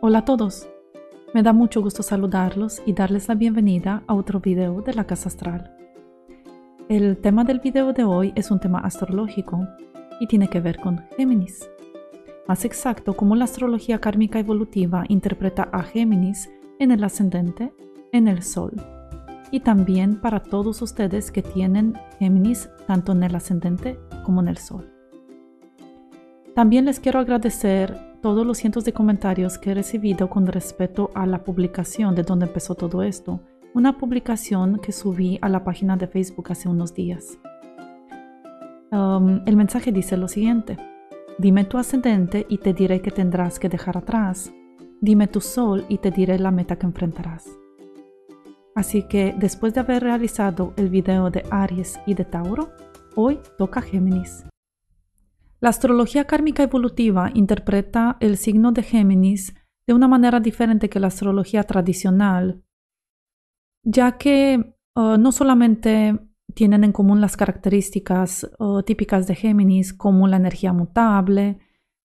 Hola a todos. Me da mucho gusto saludarlos y darles la bienvenida a otro video de la Casa Astral. El tema del video de hoy es un tema astrológico y tiene que ver con Géminis. Más exacto, cómo la astrología kármica evolutiva interpreta a Géminis en el ascendente, en el Sol. Y también para todos ustedes que tienen Géminis tanto en el ascendente como en el Sol. También les quiero agradecer todos los cientos de comentarios que he recibido con respecto a la publicación de donde empezó todo esto, una publicación que subí a la página de Facebook hace unos días. Um, el mensaje dice lo siguiente, dime tu ascendente y te diré que tendrás que dejar atrás, dime tu sol y te diré la meta que enfrentarás. Así que después de haber realizado el video de Aries y de Tauro, hoy toca Géminis. La astrología kármica evolutiva interpreta el signo de Géminis de una manera diferente que la astrología tradicional, ya que uh, no solamente tienen en común las características uh, típicas de Géminis como la energía mutable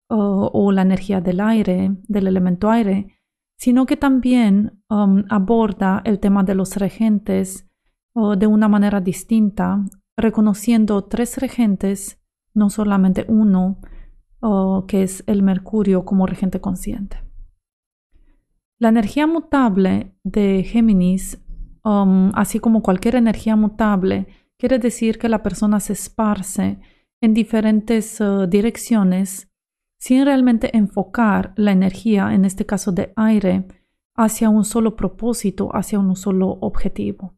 uh, o la energía del aire, del elemento aire, sino que también um, aborda el tema de los regentes de una manera distinta, reconociendo tres regentes no solamente uno, que es el Mercurio como regente consciente. La energía mutable de Géminis, um, así como cualquier energía mutable, quiere decir que la persona se esparce en diferentes uh, direcciones sin realmente enfocar la energía, en este caso de aire, hacia un solo propósito, hacia un solo objetivo.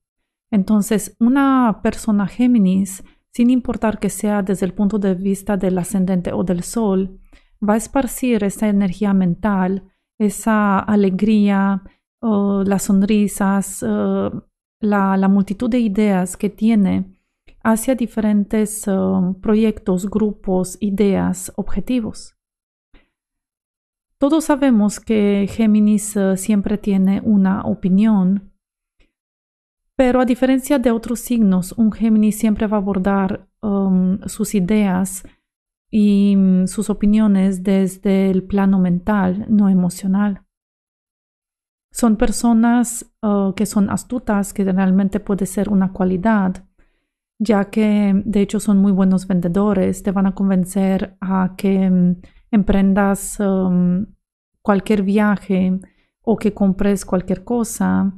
Entonces, una persona Géminis sin importar que sea desde el punto de vista del ascendente o del sol, va a esparcir esa energía mental, esa alegría, las sonrisas, la, multitud de ideas que tiene hacia diferentes proyectos, grupos, ideas, objetivos. Todos sabemos que Géminis siempre tiene una opinión pero a diferencia de otros signos, un Géminis siempre va a abordar um, sus ideas y mm, sus opiniones desde el plano mental, no emocional. Son personas uh, que son astutas, que realmente puede ser una cualidad, ya que de hecho son muy buenos vendedores, te van a convencer a que mm, emprendas um, cualquier viaje o que compres cualquier cosa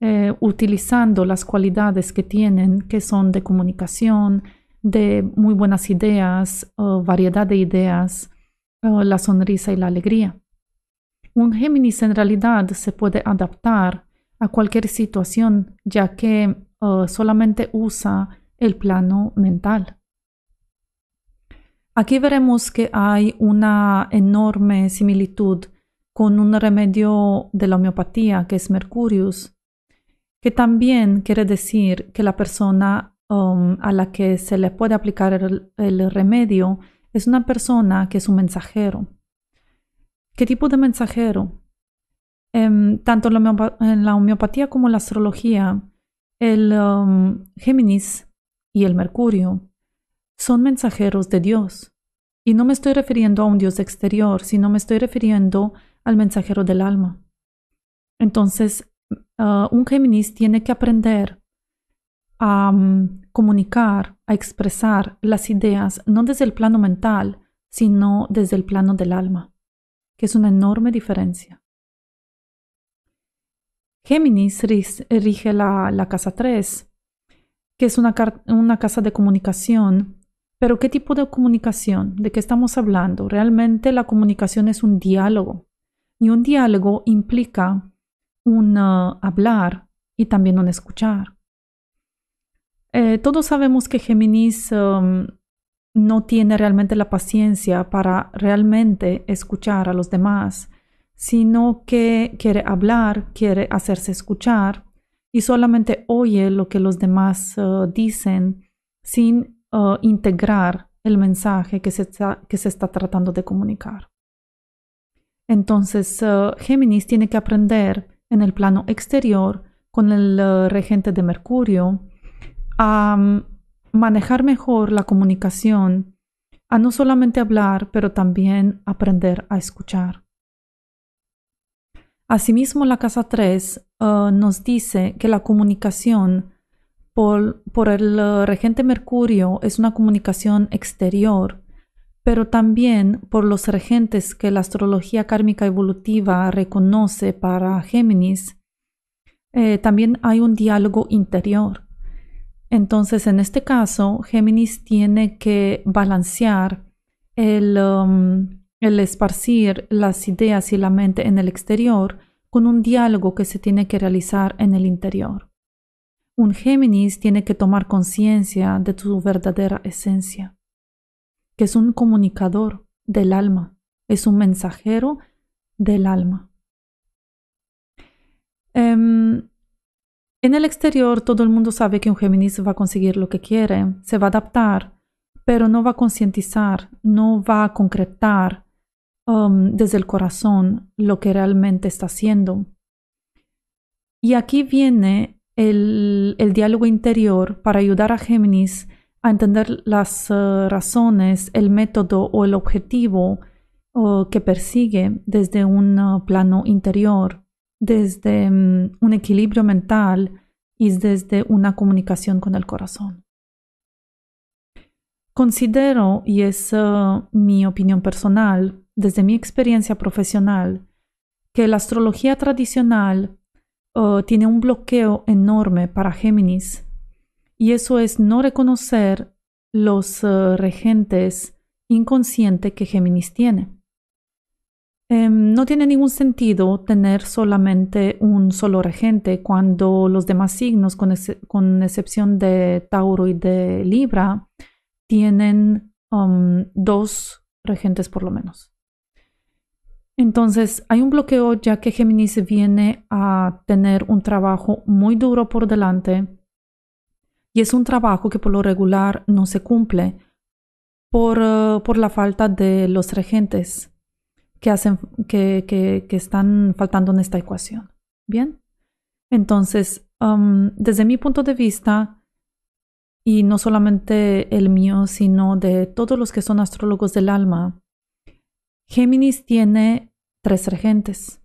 eh, utilizando las cualidades que tienen, que son de comunicación, de muy buenas ideas, variedad de ideas, la sonrisa y la alegría. Un Géminis en realidad se puede adaptar a cualquier situación, ya que solamente usa el plano mental. Aquí veremos que hay una enorme similitud con un remedio de la homeopatía que es Mercurius, que también quiere decir que la persona um, a la que se le puede aplicar el, remedio es una persona que es un mensajero. ¿Qué tipo de mensajero? Em, tanto en la homeopatía como en la astrología, el um, Géminis y el Mercurio son mensajeros de Dios. Y no me estoy refiriendo a un Dios exterior, sino me estoy refiriendo al mensajero del alma. Entonces, Uh, un Géminis tiene que aprender a um, comunicar, a expresar las ideas, no desde el plano mental, sino desde el plano del alma, que es una enorme diferencia. Géminis rige la, casa 3, que es una casa de comunicación. Pero ¿qué tipo de comunicación? ¿De qué estamos hablando? Realmente la comunicación es un diálogo. Y un diálogo implica un hablar y también un escuchar. Eh, todos sabemos que Géminis um, no tiene realmente la paciencia para realmente escuchar a los demás, sino que quiere hablar, quiere hacerse escuchar y solamente oye lo que los demás uh, dicen sin uh, integrar el mensaje que se, está, que se está tratando de comunicar. Entonces, uh, Géminis tiene que aprender en el plano exterior con el eh, regente de Mercurio, a mm, manejar mejor la comunicación, a no solamente hablar, pero también aprender a escuchar. Asimismo, la casa 3 uh, nos dice que la comunicación por, por el uh, regente Mercurio es una comunicación exterior, pero también por los regentes que la astrología kármica evolutiva reconoce para Géminis, eh, también hay un diálogo interior. Entonces, en este caso, Géminis tiene que balancear el, um, el esparcir las ideas y la mente en el exterior con un diálogo que se tiene que realizar en el interior. Un Géminis tiene que tomar conciencia de su verdadera esencia, que es un comunicador del alma, es un mensajero del alma. Em, en el exterior todo el mundo sabe que un Géminis va a conseguir lo que quiere, se va a adaptar, pero no va a concientizar, no va a concretar Um, desde el corazón lo que realmente está haciendo. Y aquí viene el, diálogo interior para ayudar a Géminis a entender las uh, razones, el método o el objetivo que persigue desde un uh, plano interior, desde um, un equilibrio mental y desde una comunicación con el corazón. Considero, y es mi opinión personal, desde mi experiencia profesional, que la astrología tradicional tiene un bloqueo enorme para Géminis y eso es no reconocer los uh, regentes inconscientes que Géminis tiene. Em, no tiene ningún sentido tener solamente un solo regente cuando los demás signos, con, con excepción de Tauro y de Libra, tienen um, dos regentes por lo menos. Entonces, hay un bloqueo ya que Géminis viene a tener un trabajo muy duro por delante y es un trabajo que por lo regular no se cumple por, uh, por la falta de los regentes que, hacen, que, que, están faltando en esta ecuación. Bien, entonces, um, desde mi punto de vista, y no solamente el mío, sino de todos los que son astrólogos del alma, Géminis tiene tres regentes.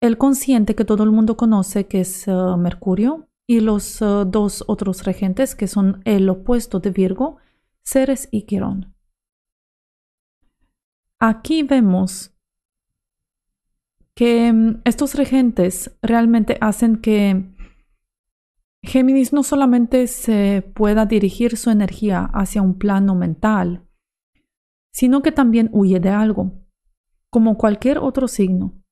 El consciente que todo el mundo conoce, que es uh, Mercurio, y los uh, dos otros regentes, que son el opuesto de Virgo, Ceres y Quirón. Aquí vemos que um, estos regentes realmente hacen que Géminis no solamente se pueda dirigir su energía hacia un plano mental, sino que también huye de algo como cualquier otro signo.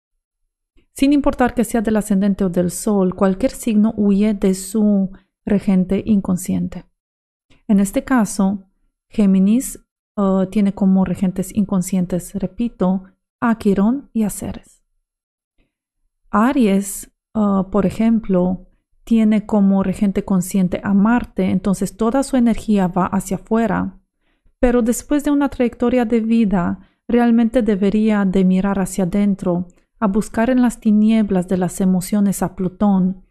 Sin importar que sea del ascendente o del sol, cualquier signo huye de su regente inconsciente. En este caso, Géminis uh, tiene como regentes inconscientes, repito, a Quirón y a Ceres. Aries, uh, por ejemplo, tiene como regente consciente a Marte, entonces toda su energía va hacia afuera. Pero después de una trayectoria de vida realmente debería de mirar hacia adentro, a buscar en las tinieblas de las emociones a Plutón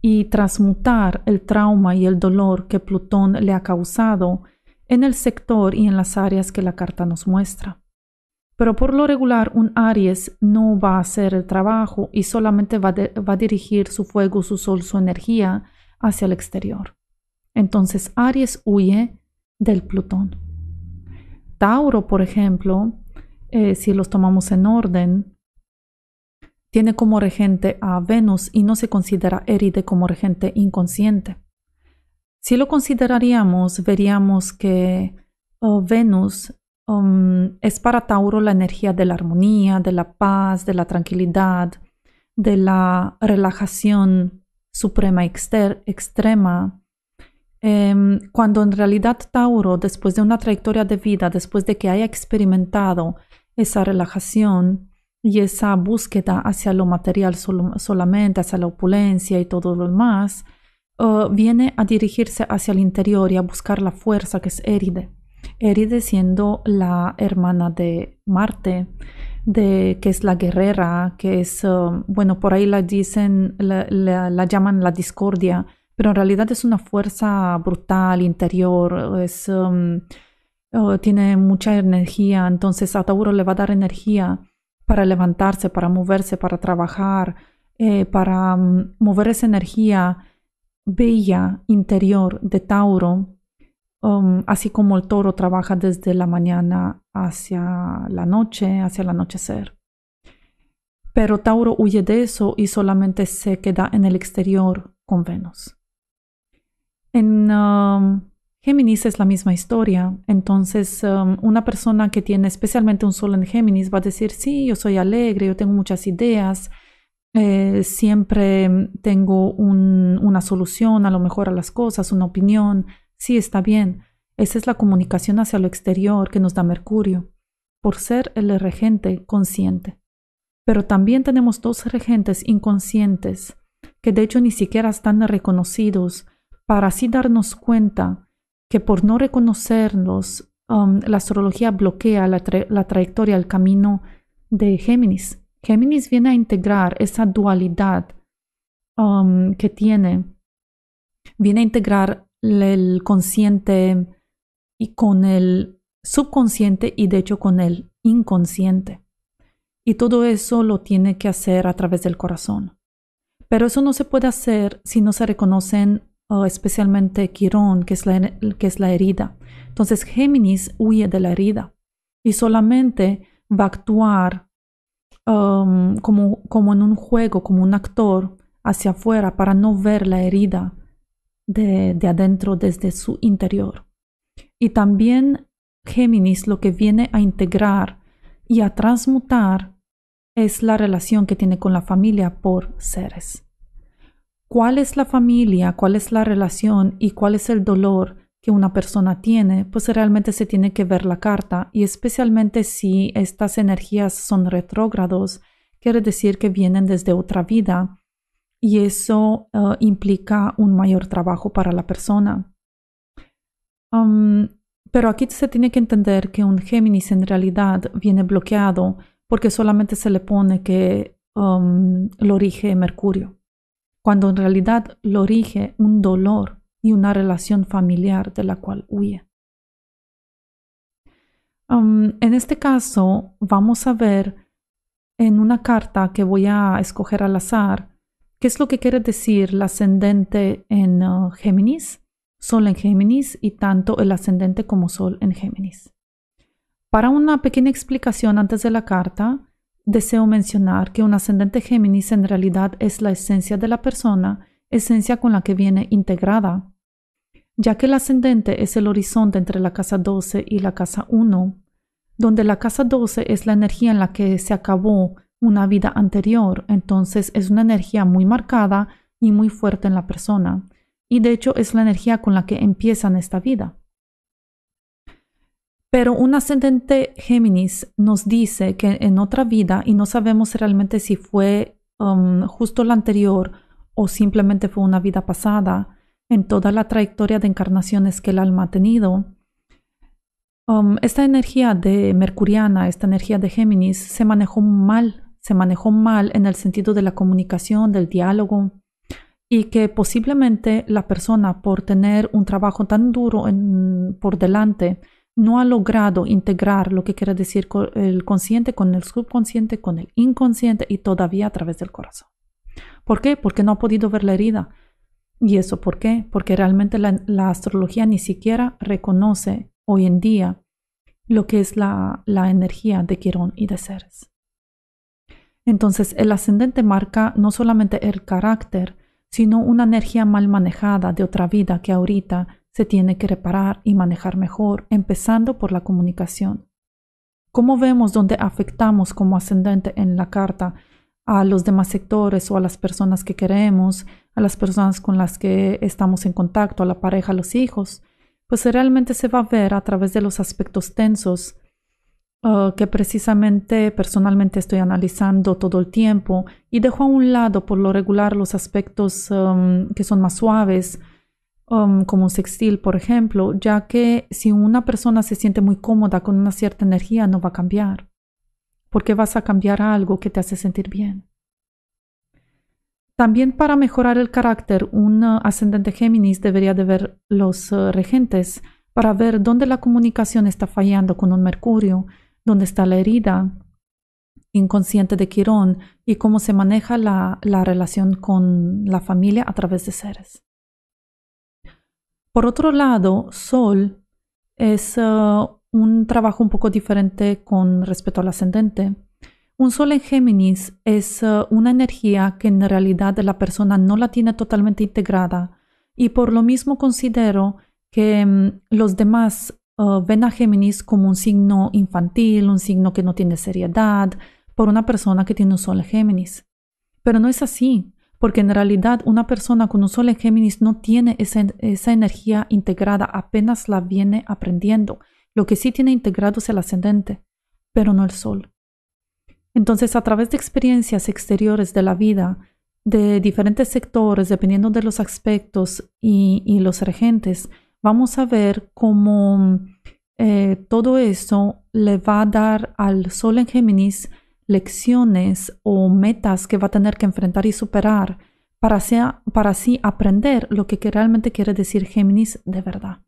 y transmutar el trauma y el dolor que Plutón le ha causado en el sector y en las áreas que la carta nos muestra. Pero por lo regular un Aries no va a hacer el trabajo y solamente va, va a dirigir su fuego, su sol, su energía hacia el exterior. Entonces Aries huye del Plutón. Tauro, por ejemplo, eh, si los tomamos en orden, tiene como regente a Venus y no se considera Eride como regente inconsciente. Si lo consideraríamos, veríamos que oh, Venus um, es para Tauro la energía de la armonía, de la paz, de la tranquilidad, de la relajación suprema extrema, Em, cuando en realidad Tauro, después de una trayectoria de vida, después de que haya experimentado esa relajación y esa búsqueda hacia lo material solamente, hacia la opulencia y todo lo demás, uh, viene a dirigirse hacia el interior y a buscar la fuerza que es Eride. Eride siendo la hermana de Marte, de, que es la guerrera, que es, uh, bueno, por ahí la dicen, la llaman la discordia, pero en realidad es una fuerza brutal interior, es, um, oh, tiene mucha energía, entonces a Tauro le va a dar energía para levantarse, para moverse, para trabajar, eh, para mm, mover esa energía bella interior de Tauro, um, así como el toro trabaja desde la mañana hacia la noche, hacia el anochecer. Pero Tauro huye de eso y solamente se queda en el exterior con Venus. En um, Géminis es la misma historia. Entonces, um, una persona que tiene especialmente un sol en Géminis va a decir, sí, yo soy alegre, yo tengo muchas ideas, eh, siempre tengo una solución a lo mejor a las cosas, una opinión. Sí, está bien. Esa es la comunicación hacia lo exterior que nos da Mercurio, por ser el regente consciente. Pero también tenemos dos regentes inconscientes que de hecho ni siquiera están reconocidos para así darnos cuenta que por no reconocerlos, um, la astrología bloquea la, trayectoria, el camino de Géminis. Géminis viene a integrar esa dualidad um, que tiene, viene a integrar el consciente y con el subconsciente y de hecho con el inconsciente. Y todo eso lo tiene que hacer a través del corazón. Pero eso no se puede hacer si no se reconocen especialmente Quirón, que es, la, que es la herida. Entonces Géminis huye de la herida y solamente va a actuar um, como, como en un juego, como un actor hacia afuera para no ver la herida de, de adentro desde su interior. Y también Géminis lo que viene a integrar y a transmutar es la relación que tiene con la familia por seres. ¿Cuál es la familia? ¿Cuál es la relación? ¿Y cuál es el dolor que una persona tiene? Pues realmente se tiene que ver la carta y especialmente si estas energías son retrógrados, quiere decir que vienen desde otra vida y eso uh, implica un mayor trabajo para la persona. Um, pero aquí se tiene que entender que un Géminis en realidad viene bloqueado porque solamente se le pone que um, lo rige Mercurio, cuando en realidad lo rige un dolor y una relación familiar de la cual huye. Um, en este caso, vamos a ver en una carta que voy a escoger al azar qué es lo que quiere decir el ascendente en uh, Géminis, Sol en Géminis y tanto el ascendente como Sol en Géminis. Para una pequeña explicación antes de la carta, deseo mencionar que un ascendente Géminis en realidad es la esencia de la persona, esencia con la que viene integrada. Ya que el ascendente es el horizonte entre la casa 12 y la casa 1, donde la casa 12 es la energía en la que se acabó una vida anterior, entonces es una energía muy marcada y muy fuerte en la persona, y de hecho es la energía con la que empiezan esta vida. Pero un ascendente Géminis nos dice que en otra vida, y no sabemos realmente si fue um, justo la anterior o simplemente fue una vida pasada, en toda la trayectoria de encarnaciones que el alma ha tenido, um, esta energía de Mercuriana, esta energía de Géminis, se manejó mal, se manejó mal en el sentido de la comunicación, del diálogo, y que posiblemente la persona, por tener un trabajo tan duro por delante, no ha logrado integrar lo que quiere decir el consciente con el subconsciente, con el inconsciente y todavía a través del corazón. ¿Por qué? Porque no ha podido ver la herida. ¿Y eso por qué? Porque realmente la, astrología ni siquiera reconoce hoy en día lo que es la, la energía de Quirón y de Ceres. Entonces, el ascendente marca no solamente el carácter, sino una energía mal manejada de otra vida que ahorita se tiene que reparar y manejar mejor, empezando por la comunicación. ¿Cómo vemos dónde afectamos como ascendente en la carta a los demás sectores o a las personas que queremos, a las personas con las que estamos en contacto, a la pareja, a los hijos? Pues realmente se va a ver a través de los aspectos tensos uh, que precisamente personalmente estoy analizando todo el tiempo y dejo a un lado por lo regular los aspectos um, que son más suaves, Um, como sextil, por ejemplo, ya que si una persona se siente muy cómoda con una cierta energía, no va a cambiar. porque vas a cambiar algo que te hace sentir bien? También para mejorar el carácter, un uh, ascendente Géminis debería de ver los uh, regentes para ver dónde la comunicación está fallando con un Mercurio, dónde está la herida inconsciente de Quirón y cómo se maneja la, relación con la familia a través de seres. Por otro lado, Sol es uh, un trabajo un poco diferente con respecto al ascendente. Un Sol en Géminis es uh, una energía que en realidad la persona no la tiene totalmente integrada y por lo mismo considero que mm, los demás uh, ven a Géminis como un signo infantil, un signo que no tiene seriedad, por una persona que tiene un sol en Géminis. Pero no es así, porque en realidad una persona con un sol en Géminis no tiene esa, energía integrada, apenas la viene aprendiendo. Lo que sí tiene integrado es el ascendente, pero no el sol. Entonces, a través de experiencias exteriores de la vida, de diferentes sectores, dependiendo de los aspectos y, los regentes, vamos a ver cómo eh, todo eso le va a dar al Sol en Géminis lecciones o metas que va a tener que enfrentar y superar para, para así aprender lo que realmente quiere decir Géminis de verdad.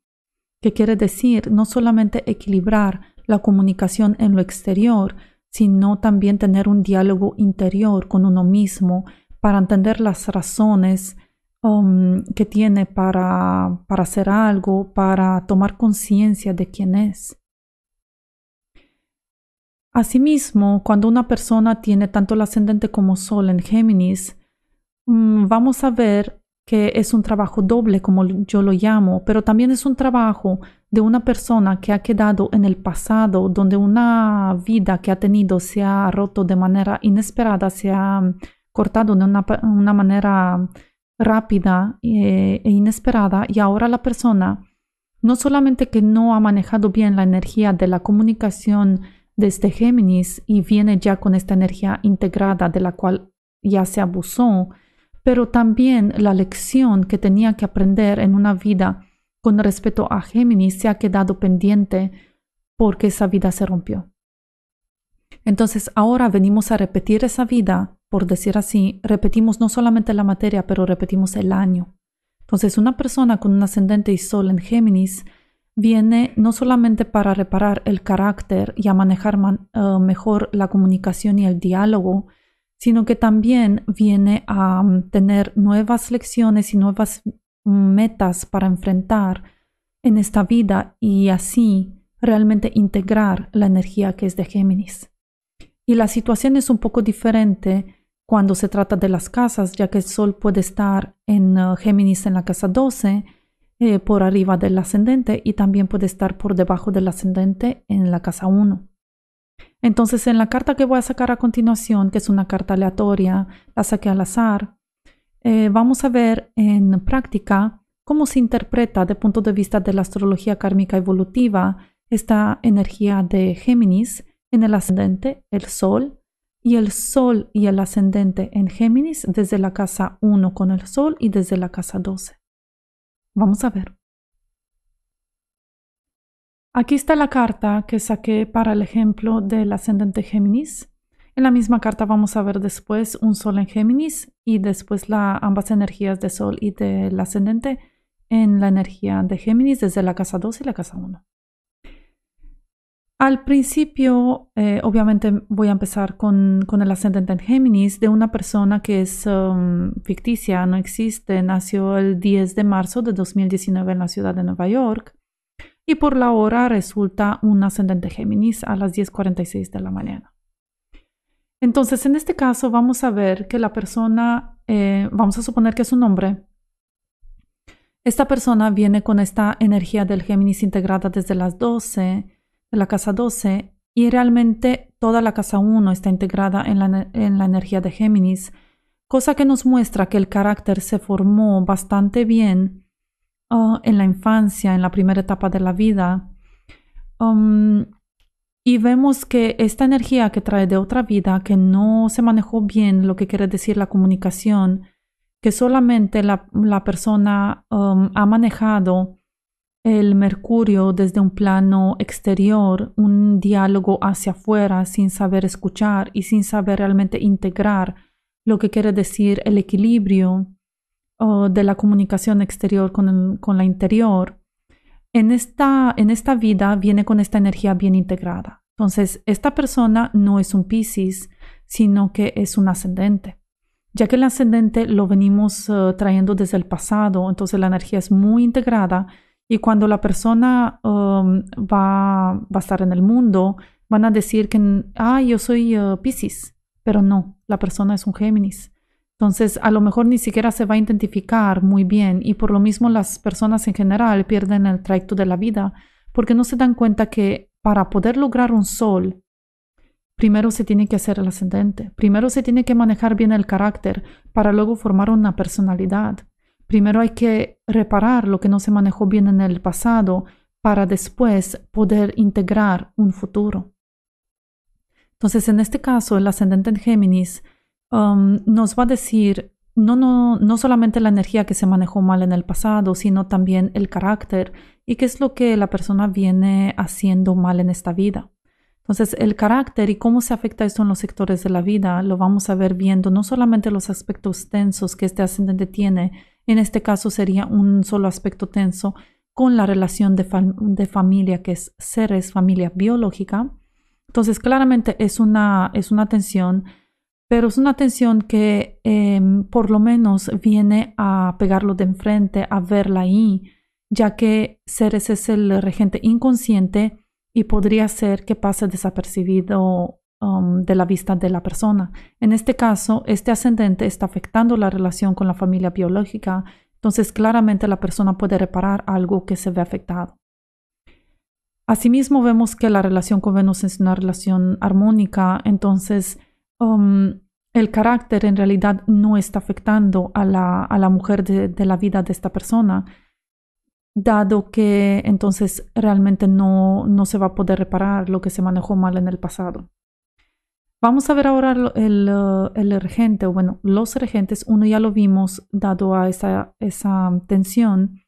Que quiere decir no solamente equilibrar la comunicación en lo exterior, sino también tener un diálogo interior con uno mismo para entender las razones um, que tiene para, para hacer algo, para tomar conciencia de quién es. Asimismo, cuando una persona tiene tanto el ascendente como Sol en Géminis, mm, vamos a ver que es un trabajo doble, como yo lo llamo, pero también es un trabajo de una persona que ha quedado en el pasado, donde una vida que ha tenido se ha roto de manera inesperada, se ha cortado de una, manera rápida eh, e inesperada, y ahora la persona no solamente que no ha manejado bien la energía de la comunicación, desde Géminis y viene ya con esta energía integrada de la cual ya se abusó, pero también la lección que tenía que aprender en una vida con respecto a Géminis se ha quedado pendiente porque esa vida se rompió. Entonces ahora venimos a repetir esa vida, por decir así, repetimos no solamente la materia, pero repetimos el año. Entonces una persona con un ascendente y sol en Géminis viene no solamente para reparar el carácter y a manejar eh, mejor la comunicación y el diálogo, sino que también viene a mm, tener nuevas lecciones y nuevas metas para enfrentar en esta vida y así realmente integrar la energía que es de Géminis. Y la situación es un poco diferente cuando se trata de las casas, ya que el Sol puede estar en eh, Géminis en la casa 12 eh, por arriba del ascendente y también puede estar por debajo del ascendente en la casa 1. Entonces, en la carta que voy a sacar a continuación, que es una carta aleatoria, la saqué al azar, eh, vamos a ver en práctica cómo se interpreta de punto de vista de la astrología kármica evolutiva esta energía de Géminis en el ascendente, el Sol, y el Sol y el ascendente en Géminis desde la casa 1 con el Sol y desde la casa 12. Vamos a ver. Aquí está la carta que saqué para el ejemplo del ascendente Géminis. En la misma carta vamos a ver después un sol en Géminis y después la, ambas energías de sol y del ascendente en la energía de Géminis desde la casa 2 y la casa 1. Al principio, eh, obviamente voy a empezar con, el ascendente en Géminis de una persona que es um, ficticia, no existe, nació el 10 de marzo de 2019 en la ciudad de Nueva York y por la hora resulta un ascendente Géminis a las 10.46 de la mañana. Entonces, en este caso vamos a ver que la persona, eh, vamos a suponer que es un hombre, esta persona viene con esta energía del Géminis integrada desde las 12 la casa 12 y realmente toda la casa 1 está integrada en la, en la energía de Géminis, cosa que nos muestra que el carácter se formó bastante bien uh, en la infancia, en la primera etapa de la vida. Um, y vemos que esta energía que trae de otra vida, que no se manejó bien lo que quiere decir la comunicación, que solamente la, la persona um, ha manejado el Mercurio desde un plano exterior, un diálogo hacia afuera sin saber escuchar y sin saber realmente integrar lo que quiere decir el equilibrio de la comunicación exterior con, la interior. En esta, en esta vida viene con esta energía bien integrada. Entonces, esta persona no es un Pisces, sino que es un ascendente. Ya que el ascendente lo venimos eh, trayendo desde el pasado, entonces la energía es muy integrada y cuando la persona um, va, a estar en el mundo, van a decir que, ah, yo soy uh, Pisces, pero no, la persona es un Géminis. Entonces, a lo mejor ni siquiera se va a identificar muy bien y por lo mismo las personas en general pierden el trayecto de la vida porque no se dan cuenta que para poder lograr un sol, primero se tiene que hacer el ascendente, primero se tiene que manejar bien el carácter para luego formar una personalidad. Primero hay que reparar lo que no se manejó bien en el pasado para después poder integrar un futuro. Entonces, en este caso, el ascendente en Géminis um, nos va a decir no, no, no solamente la energía que se manejó mal en el pasado, sino también el carácter y qué es lo que la persona viene haciendo mal en esta vida. Entonces, el carácter y cómo se afecta esto en los sectores de la vida lo vamos a ver viendo no solamente los aspectos tensos que este ascendente tiene, en este caso sería un solo aspecto tenso con la relación de, de familia, que es seres, familia biológica. Entonces, claramente es una, es una tensión pero es una tensión que em, por lo menos viene a pegarlo de enfrente, a verla ahí, ya que Ceres es el regente inconsciente y podría ser que pase desapercibido um, de la vista de la persona. En este caso, este ascendente está afectando la relación con la familia biológica, entonces claramente la persona puede reparar algo que se ve afectado. Asimismo, vemos que la relación con Venus es una relación armónica, entonces Um, el carácter en realidad no está afectando a la, a la mujer de, la vida de esta persona, dado que entonces realmente no, no se va a poder reparar lo que se manejó mal en el pasado. Vamos a ver ahora el, el, regente, bueno, los regentes, uno ya lo vimos dado a esa, esa tensión,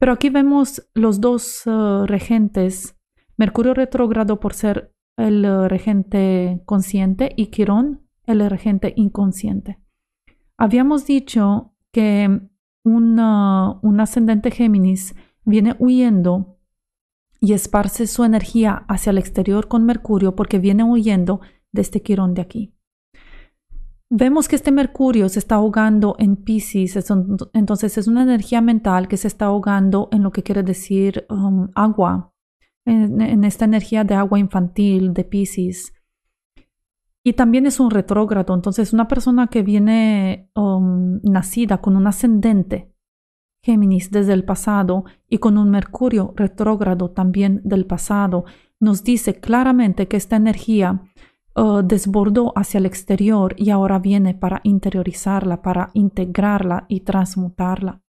pero aquí vemos los dos uh, regentes, Mercurio retrógrado por ser el regente consciente y Quirón, el regente inconsciente. Habíamos dicho que un ascendente Géminis viene huyendo y esparce su energía hacia el exterior con Mercurio porque viene huyendo de este Quirón de aquí. Vemos que este Mercurio se está ahogando en Pisces, entonces es una energía mental que se está ahogando en lo que quiere decir um, agua, en, esta energía de agua infantil, de Pisces. Y también es un retrógrado, entonces una persona que viene um, nacida con un ascendente Géminis desde el pasado y con un Mercurio retrógrado también del pasado, nos dice claramente que esta energía uh, desbordó hacia el exterior y ahora viene para interiorizarla, para integrarla y transmutarla,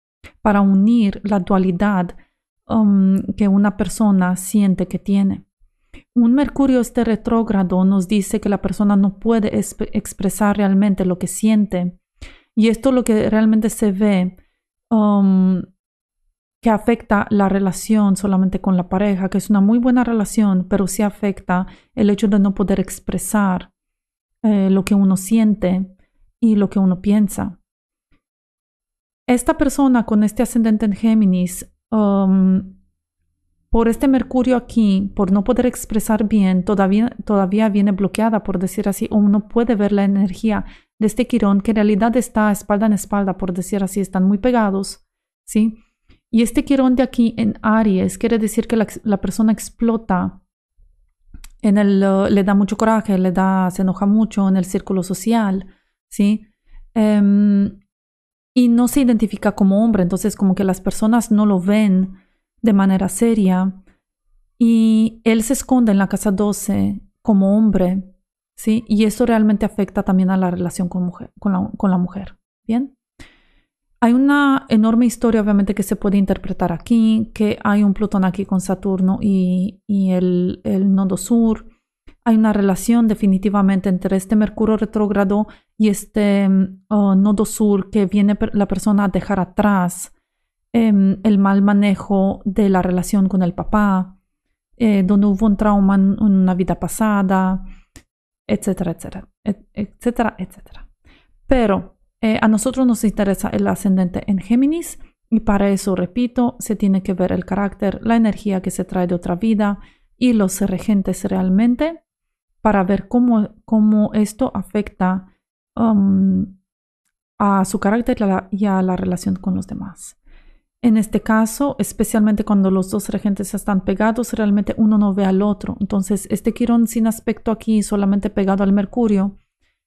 para unir la dualidad Um, que una persona siente que tiene. Un Mercurio este retrógrado nos dice que la persona no puede expresar realmente lo que siente. Y esto lo que realmente se ve um, que afecta la relación solamente con la pareja, que es una muy buena relación, pero sí afecta el hecho de no poder expresar eh, lo que uno siente y lo que uno piensa. Esta persona con este ascendente en Géminis Um, por este Mercurio aquí, por no poder expresar bien, todavía, todavía viene bloqueada, por decir así, o uno puede ver la energía de este Quirón, que en realidad está espalda en espalda, por decir así, están muy pegados, ¿sí? Y este Quirón de aquí en Aries quiere decir que la, persona explota, en el, le da mucho coraje, le da, se enoja mucho en el círculo social, ¿sí? Um, y no se identifica como hombre, entonces como que las personas no lo ven de manera seria y él se esconde en la casa 12 como hombre, ¿sí? Y eso realmente afecta también a la relación con, mujer, con, la, mujer, ¿bien? Hay una enorme historia, obviamente, que se puede interpretar aquí, que hay un Plutón aquí con Saturno y, el, el nodo sur, hay una relación definitivamente entre este Mercurio retrógrado y este oh, nodo sur que viene la persona a dejar atrás em, el mal manejo de la relación con el papá, eh, donde hubo un trauma en una vida pasada, etcétera, etcétera, etcétera, etcétera. Pero eh, a nosotros nos interesa el ascendente en Géminis y para eso, repito, se tiene que ver el carácter, la energía que se trae de otra vida y los regentes realmente para ver cómo, cómo esto afecta um, a su carácter y a la relación con los demás. En este caso, especialmente cuando los dos regentes están pegados, realmente uno no ve al otro. Entonces, este quirón sin aspecto aquí, solamente pegado al Mercurio,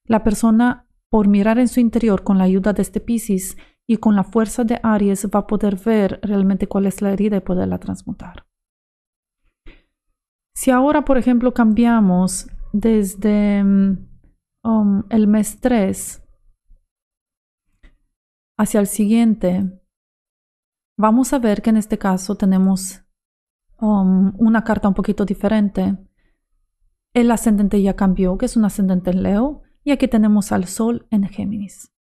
la persona, por mirar en su interior con la ayuda de este Pisces y con la fuerza de Aries, va a poder ver realmente cuál es la herida y poderla transmutar. Si ahora, por ejemplo, cambiamos desde mm, um, el mes 3 hacia el siguiente, Vamos a ver que en este caso tenemos um, una carta un poquito diferente. El ascendente ya cambió, que es un ascendente en Leo, y aquí tenemos al Sol en Géminis.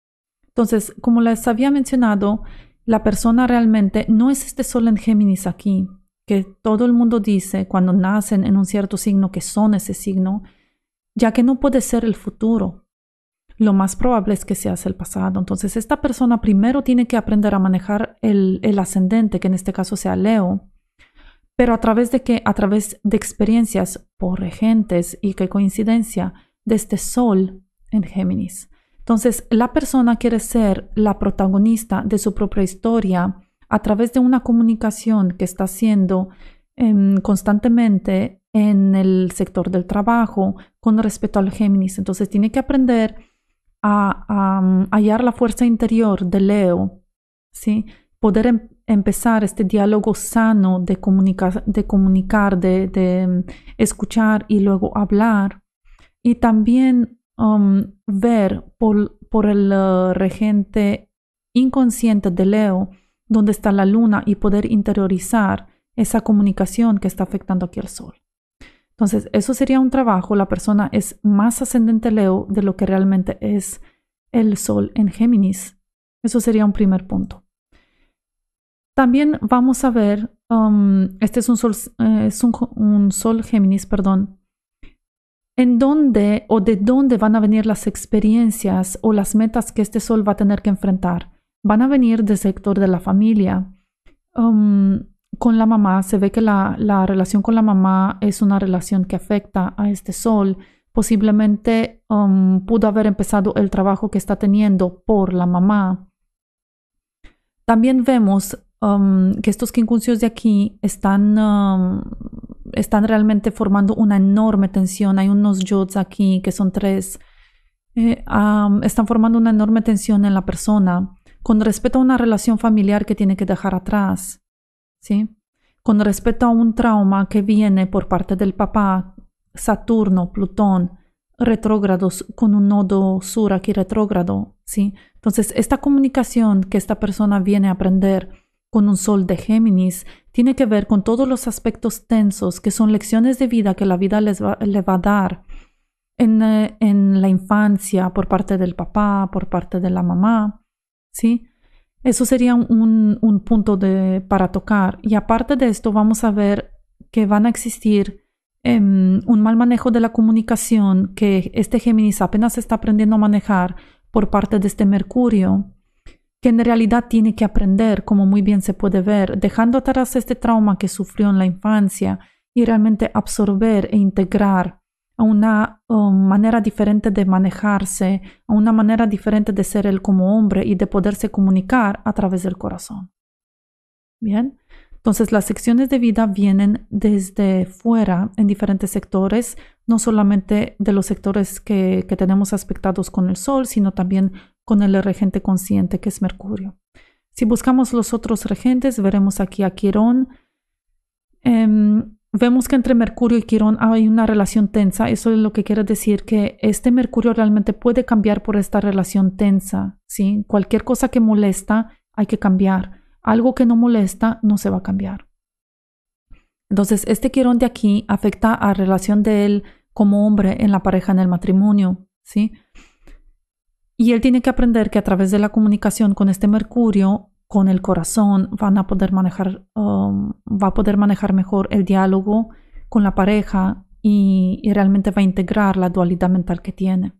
Entonces, como les había mencionado, la persona realmente no es este Sol en Géminis aquí, que todo el mundo dice cuando nacen en un cierto signo que son ese signo, ya que no puede ser el futuro, lo más probable es que sea el pasado. Entonces, esta persona primero tiene que aprender a manejar el, ascendente, que en este caso sea Leo, pero a través de que, a través de experiencias por regentes y qué coincidencia de este sol en Géminis. Entonces, la persona quiere ser la protagonista de su propia historia a través de una comunicación que está haciendo em, constantemente en el sector del trabajo con respecto al Géminis. Entonces, tiene que aprender a, mm, hallar la fuerza interior de Leo, ¿sí? poder em, empezar este diálogo sano de, de comunicar, de, mm, escuchar y luego hablar, y también um, ver por, el uh, regente inconsciente de Leo dónde está la luna y poder interiorizar esa comunicación que está afectando aquí al sol. Entonces, eso sería un trabajo. La persona es más ascendente Leo de lo que realmente es el Sol en Géminis. Eso sería un primer punto. También vamos a ver, um, este es un Sol, eh, es un, Sol Géminis, perdón, en dónde o de dónde van a venir las experiencias o las metas que este Sol va a tener que enfrentar. Van a venir del sector de la familia. Um, con la mamá, se ve que la, relación con la mamá es una relación que afecta a este sol. Posiblemente um, pudo haber empezado el trabajo que está teniendo por la mamá. También vemos um, que estos quincunциos de aquí están, están realmente formando una enorme tensión. Hay unos yods aquí que son tres. Eh, están formando una enorme tensión en la persona con respecto a una relación familiar que tiene que dejar atrás. ¿sí? Con respecto a un trauma que viene por parte del papá, Saturno, Plutón, retrógrados con un nodo sur aquí retrógrado, ¿sí? Entonces, esta comunicación que esta persona viene a aprender con un sol de Géminis tiene que ver con todos los aspectos tensos que son lecciones de vida que la vida les le va a dar en, eh, en la infancia por parte del papá, por parte de la mamá, ¿sí? Eso sería un, punto de, para tocar. Y aparte de esto, vamos a ver que van a existir em, un mal manejo de la comunicación que este Géminis apenas está aprendiendo a manejar por parte de este Mercurio, que en realidad tiene que aprender, como muy bien se puede ver, dejando atrás este trauma que sufrió en la infancia y realmente absorber e integrar a una um, manera diferente de manejarse, a una manera diferente de ser él como hombre y de poderse comunicar a través del corazón. Bien, entonces las secciones de vida vienen desde fuera en diferentes sectores, no solamente de los sectores que, tenemos aspectados con el Sol, sino también con el regente consciente que es Mercurio. Si buscamos los otros regentes, veremos aquí a Quirón. Em, Vemos que entre Mercurio y Quirón hay una relación tensa. Eso es lo que quiere decir que este Mercurio realmente puede cambiar por esta relación tensa. ¿sí? Cualquier cosa que molesta hay que cambiar. Algo que no molesta no se va a cambiar. Entonces, este Quirón de aquí afecta a la relación de él como hombre en la pareja, en el matrimonio. ¿sí? Y él tiene que aprender que a través de la comunicación con este Mercurio con el corazón van a poder manejar, um, va a poder manejar mejor el diálogo con la pareja y, realmente va a integrar la dualidad mental que tiene.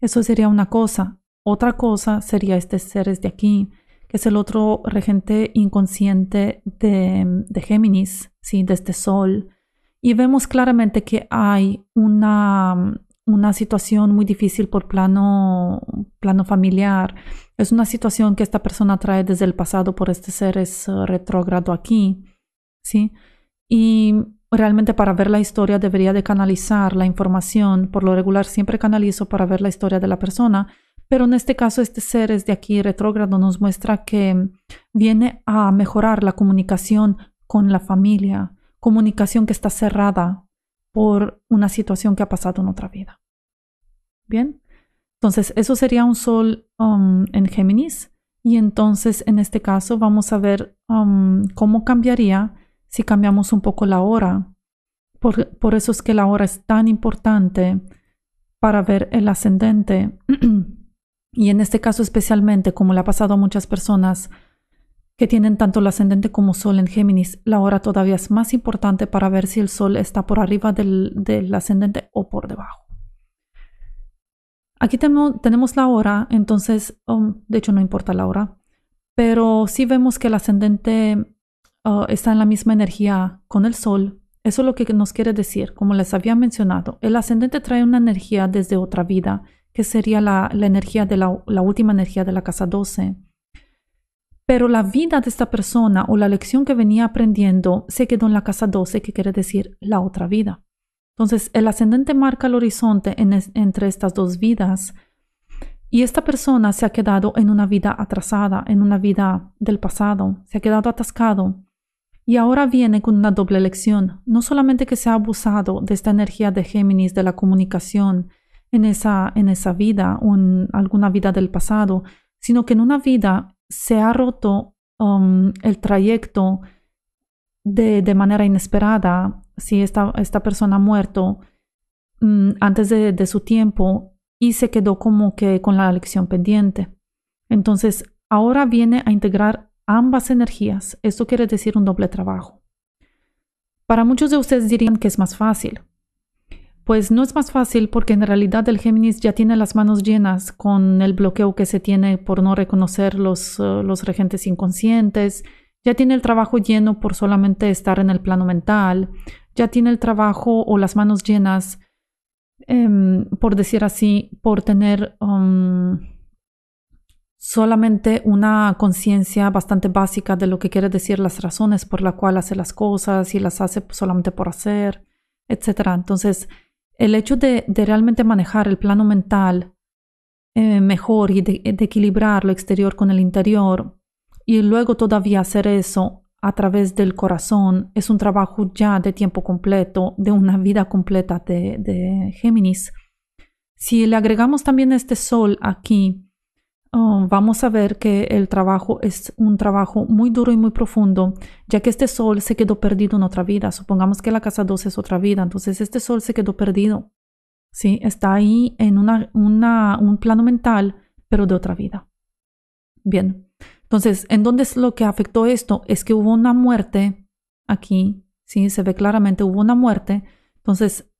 Eso sería una cosa. Otra cosa sería este seres de aquí, que es el otro regente inconsciente de, de Géminis, ¿sí? de este sol. y vemos claramente que hay una, una situación muy difícil por plano, plano familiar. Es una situación que esta persona trae desde el pasado por este ser es uh, retrógrado aquí, ¿sí? Y realmente para ver la historia debería de canalizar la información. Por lo regular siempre canalizo para ver la historia de la persona, pero en este caso este ser es de aquí retrógrado nos muestra que viene a mejorar la comunicación con la familia, comunicación que está cerrada por una situación que ha pasado en otra vida. Bien, entonces eso sería un sol um, en Géminis y entonces en este caso vamos a ver um, cómo cambiaría si cambiamos un poco la hora. Por, por eso es que la hora es tan importante para ver el ascendente. y en este caso especialmente, como le ha pasado a muchas personas, que tienen tanto el ascendente como Sol en Géminis, la hora todavía es más importante para ver si el Sol está por arriba del, ascendente o por debajo. Aquí tenemos la hora, entonces, um, de hecho no importa la hora, pero si vemos que el ascendente uh, está en la misma energía con el Sol. Eso es lo que nos quiere decir, como les había mencionado, el ascendente trae una energía desde otra vida, que sería la, energía de la última energía de la casa 12 pero la vida de esta persona o la lección que venía aprendiendo se quedó en la casa 12, que quiere decir la otra vida. Entonces, el ascendente marca el horizonte entre estas dos vidas y esta persona se ha quedado en una vida atrasada, en una vida del pasado, se ha quedado atascado y ahora viene con una doble lección. No solamente que se ha abusado de esta energía de Géminis, de la comunicación en esa, en esa vida o en alguna vida del pasado, sino que en una vida se ha roto um, el trayecto de, manera inesperada. Si esta, esta persona ha muerto mm, antes de, su tiempo y se quedó como que con la lección pendiente. Entonces, ahora viene a integrar ambas energías. Esto quiere decir un doble trabajo. Para muchos de ustedes dirían que es más fácil. Pues no es más fácil porque en realidad el Géminis ya tiene las manos llenas con el bloqueo que se tiene por no reconocer los, eh, los regentes inconscientes, ya tiene el trabajo lleno por solamente estar en el plano mental, ya tiene el trabajo o las manos llenas, em, por decir así, por tener um, solamente una conciencia bastante básica de lo que quiere decir las razones por la cual hace las cosas y las hace solamente por hacer, etc. Entonces, el hecho de, realmente manejar el plano mental eh, mejor y de, equilibrar lo exterior con el interior y luego todavía hacer eso a través del corazón es un trabajo ya de tiempo completo, de una vida completa de, de Géminis. Si le agregamos también este sol aquí, Oh, vamos a ver que el trabajo es un trabajo muy duro y muy profundo, ya que este sol se quedó perdido en otra vida. Supongamos que la casa 2 es otra vida, entonces este sol se quedó perdido. Sí, está ahí en una, un plano mental, pero de otra vida. Bien, entonces, ¿en dónde es lo que afectó esto? Es que hubo una muerte aquí, sí, se ve claramente, hubo una muerte. Entonces,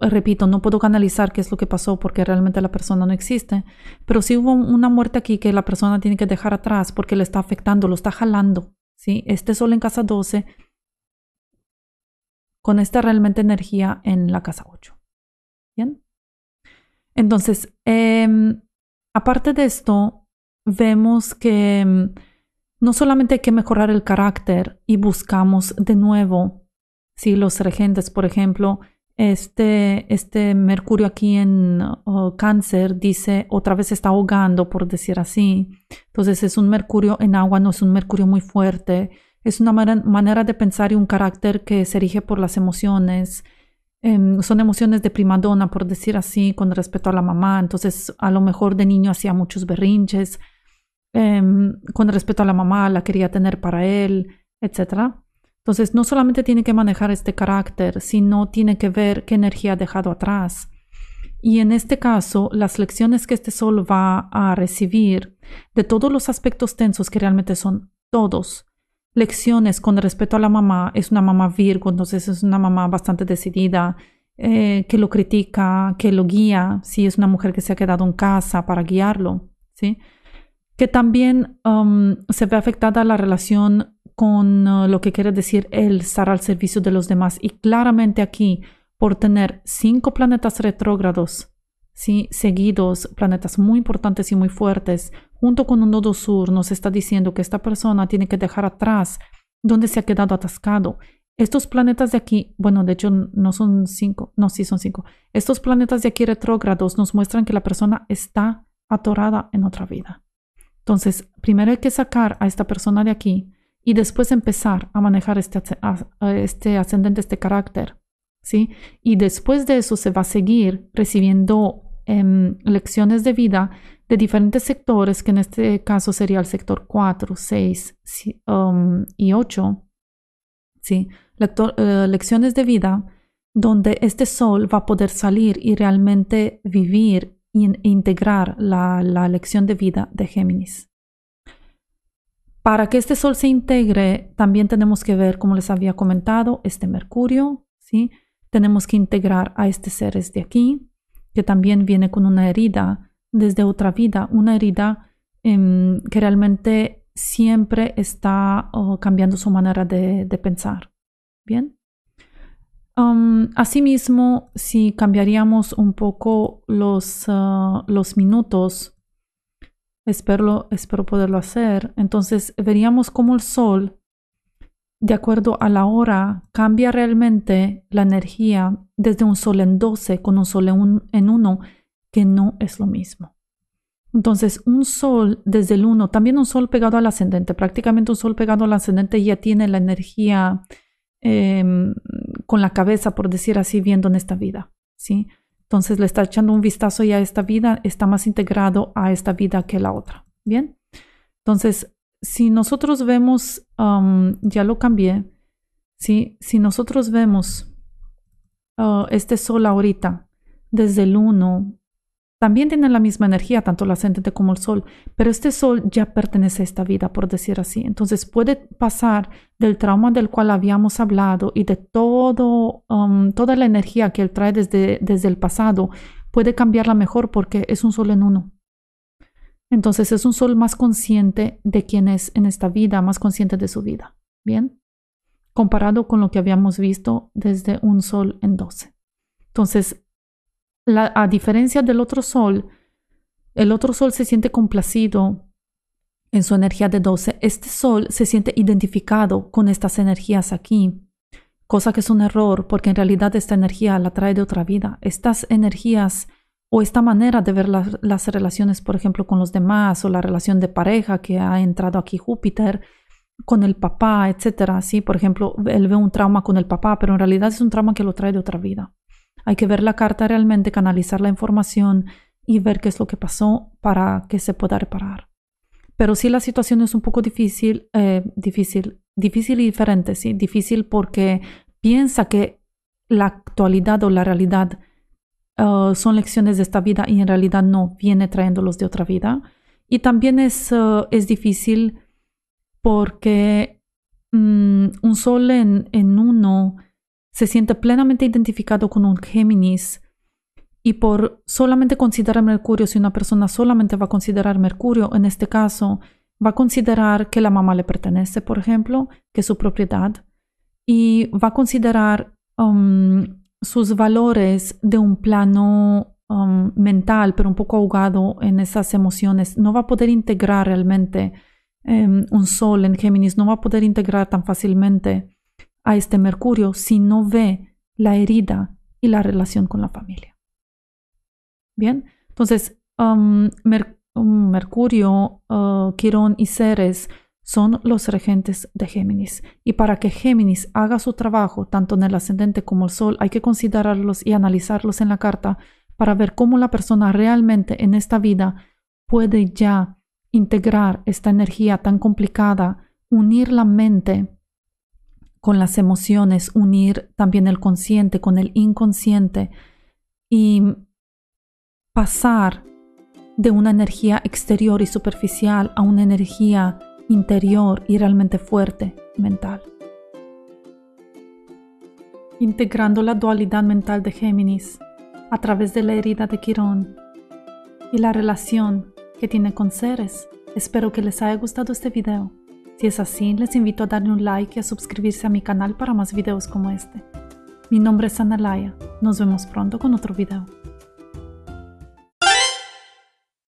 repito, no puedo canalizar qué es lo que pasó porque realmente la persona no existe, pero sí hubo una muerte aquí que la persona tiene que dejar atrás porque le está afectando, lo está jalando, ¿sí? Este sol en casa 12 con esta realmente energía en la casa 8. ¿Bien? Entonces, em, aparte de esto, vemos que em, no solamente hay que mejorar el carácter y buscamos de nuevo, si los regentes, por ejemplo, este, este Mercurio aquí en oh, cáncer dice otra vez está ahogando, por decir así. Entonces es un Mercurio en agua, no es un Mercurio muy fuerte. Es una manera de pensar y un carácter que se rige por las emociones. Em, son emociones de primadona, por decir así, con respecto a la mamá. Entonces a lo mejor de niño hacía muchos berrinches. Em, con respecto a la mamá, la quería tener para él, etcétera. Entonces, no solamente tiene que manejar este carácter, sino tiene que ver qué energía ha dejado atrás. Y en este caso, las lecciones que este sol va a recibir de todos los aspectos tensos que realmente son todos, lecciones con respecto a la mamá, es una mamá Virgo, entonces es una mamá bastante decidida, eh, que lo critica, que lo guía, si es una mujer que se ha quedado en casa para guiarlo, ¿sí? Que también um, se ve afectada la relación con uh, lo que quiere decir el estar al servicio de los demás. Y claramente aquí, por tener cinco planetas retrógrados, ¿sí? seguidos, planetas muy importantes y muy fuertes, junto con un nodo sur, nos está diciendo que esta persona tiene que dejar atrás donde se ha quedado atascado. Estos planetas de aquí, bueno, de hecho no son cinco, no, sí son cinco. Estos planetas de aquí retrógrados nos muestran que la persona está atorada en otra vida. Entonces, primero hay que sacar a esta persona de aquí y después empezar a manejar este, este ascendente, este carácter, ¿sí? Y después de eso se va a seguir recibiendo em, lecciones de vida de diferentes sectores, que en este caso sería el sector 4, 6 um, y 8, ¿sí? Eh, lecciones de vida donde este sol va a poder salir y realmente vivir e integrar la, la lección de vida de Géminis. Para que este sol se integre, también tenemos que ver, como les había comentado, este Mercurio, ¿sí? Tenemos que integrar a este seres de aquí, que también viene con una herida desde otra vida, una herida em, que realmente siempre está cambiando su manera de, pensar. Bien. Asimismo, si cambiaríamos un poco los, los minutos, espero, espero poderlo hacer, entonces veríamos cómo el Sol, de acuerdo a la hora, cambia realmente la energía desde un Sol en 12 con un Sol en 1 que no es lo mismo. Entonces, un sol desde el 1, también un sol pegado al ascendente, prácticamente un sol pegado al ascendente ya tiene la energía em, con la cabeza, por decir así, viendo en esta vida, ¿sí? Entonces le está echando un vistazo y a esta vida está más integrado a esta vida que la otra, ¿bien? Entonces, si nosotros vemos, ya lo cambié, ¿sí? Si nosotros vemos uh, este sol ahorita desde el 1 también tienen la misma energía, tanto el ascendente como el sol, pero este sol ya pertenece a esta vida, por decir así. Entonces puede pasar del trauma del cual habíamos hablado y de todo, um, toda la energía que él trae desde, desde el pasado, puede cambiarla mejor porque es un sol en uno. Entonces es un sol más consciente de quién es en esta vida, más consciente de su vida. Bien, comparado con lo que habíamos visto desde un sol en 12. Entonces, a diferencia del otro sol, el otro sol se siente complacido en su energía de 12. Este sol se siente identificado con estas energías aquí, cosa que es un error porque en realidad esta energía la trae de otra vida. Estas energías o esta manera de ver las relaciones, por ejemplo, con los demás o la relación de pareja que ha entrado aquí Júpiter con el papá, etcétera. Sí, por ejemplo, él ve un trauma con el papá, pero en realidad es un trauma que lo trae de otra vida. Hay que ver la carta realmente, canalizar la información y ver qué es lo que pasó para que se pueda reparar. Pero sí la situación es un poco difícil, eh, difícil, difícil y diferente, sí, difícil porque piensa que la actualidad o la realidad uh, son lecciones de esta vida y en realidad no viene trayéndolos de otra vida. Y también es, uh, es difícil porque mm, un sol en, en uno se siente plenamente identificado con un Géminis y por solamente considerar Mercurio, si una persona solamente va a considerar Mercurio, en este caso, va a considerar que la mamá le pertenece, por ejemplo, que es su propiedad, y va a considerar um, sus valores de un plano um, mental, pero un poco ahogado en esas emociones. No va a poder integrar realmente um, un sol en Géminis, no va a poder integrar tan fácilmente a este Mercurio si no ve la herida y la relación con la familia. Bien, entonces um, um, Mercurio, uh, Quirón y Ceres son los regentes de Géminis. Y para que Géminis haga su trabajo, tanto en el ascendente como el Sol, hay que considerarlos y analizarlos en la carta para ver cómo la persona realmente en esta vida puede ya integrar esta energía tan complicada, unir la mente con las emociones, unir también el consciente con el inconsciente y pasar de una energía exterior y superficial a una energía interior y realmente fuerte mental. Integrando la dualidad mental de Géminis a través de la herida de Quirón y la relación que tiene con Ceres, espero que les haya gustado este video Si es así, les invito a darle un like y a suscribirse a mi canal para más videos como este. Mi nombre es Analaya. Nos vemos pronto con otro video.